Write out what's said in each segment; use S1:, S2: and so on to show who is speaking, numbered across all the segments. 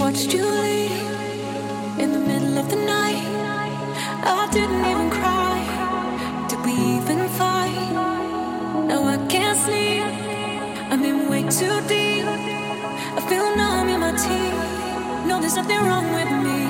S1: watched you leave in the middle of the night. I didn't even cry. Did we even fight? Now I can't sleep. I'm in way
S2: too deep. I feel numb in my teeth. No, there's nothing wrong with me.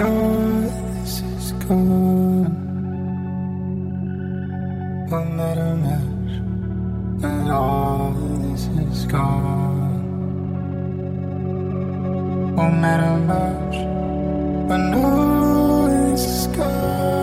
S2: all this is gone. What matter much all this is gone. Won't matter much when all this is gone.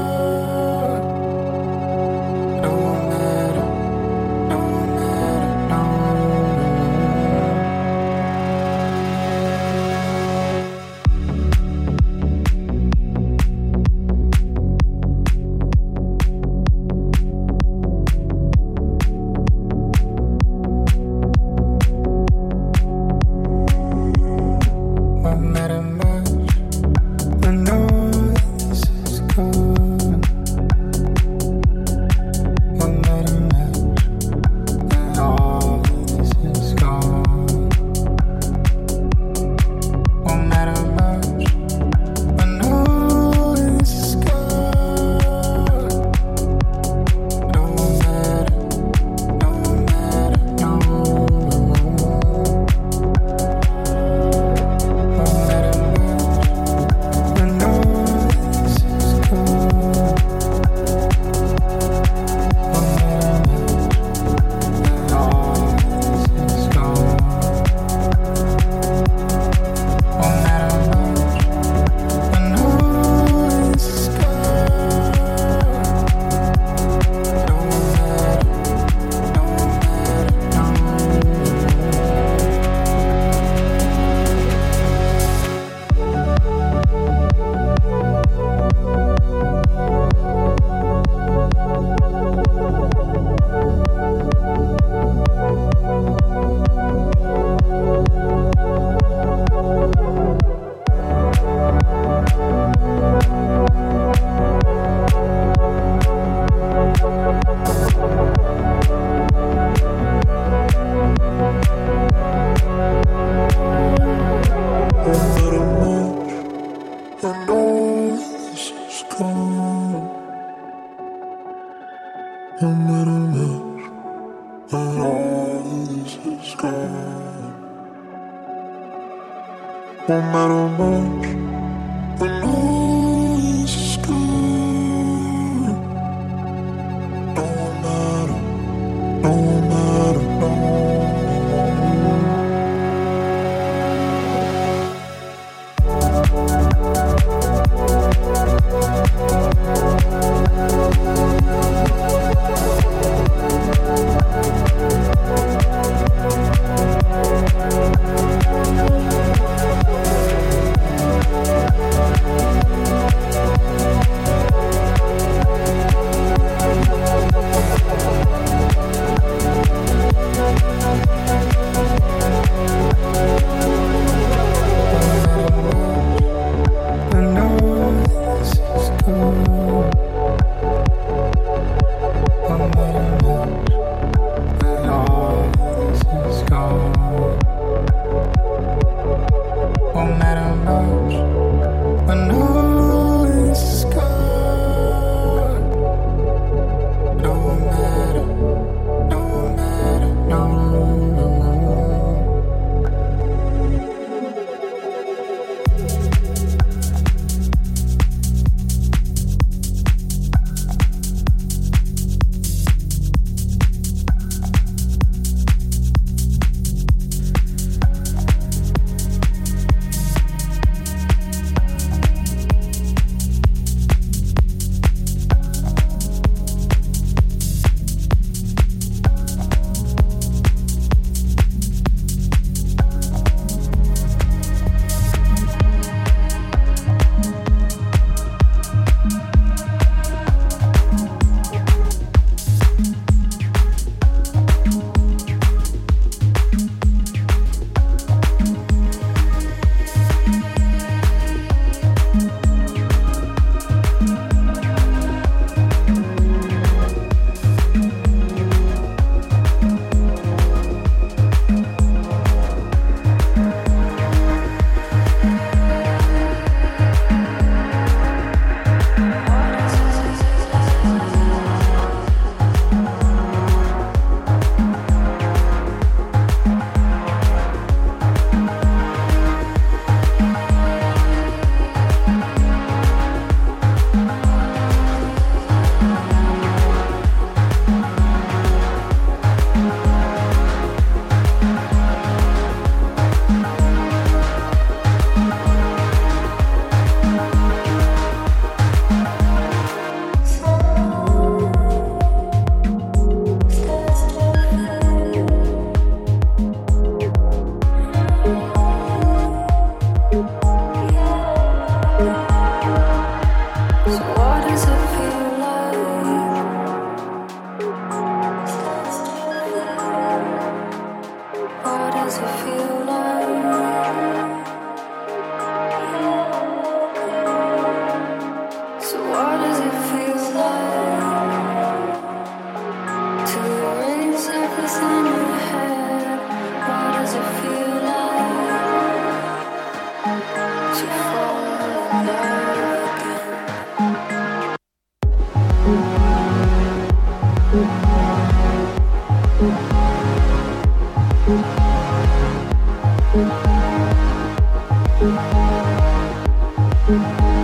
S2: Thank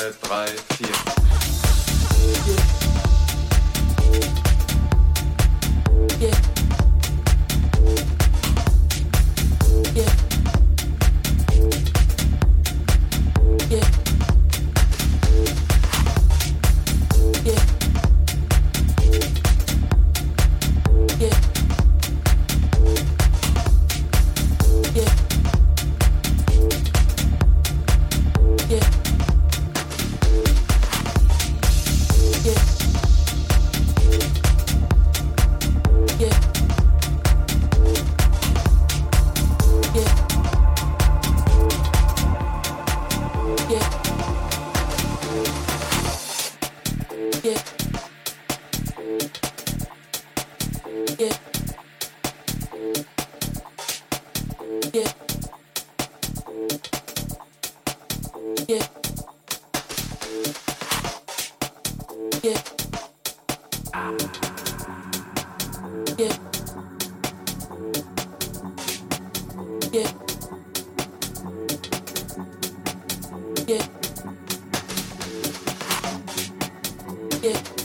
S2: zwei, drei,
S3: get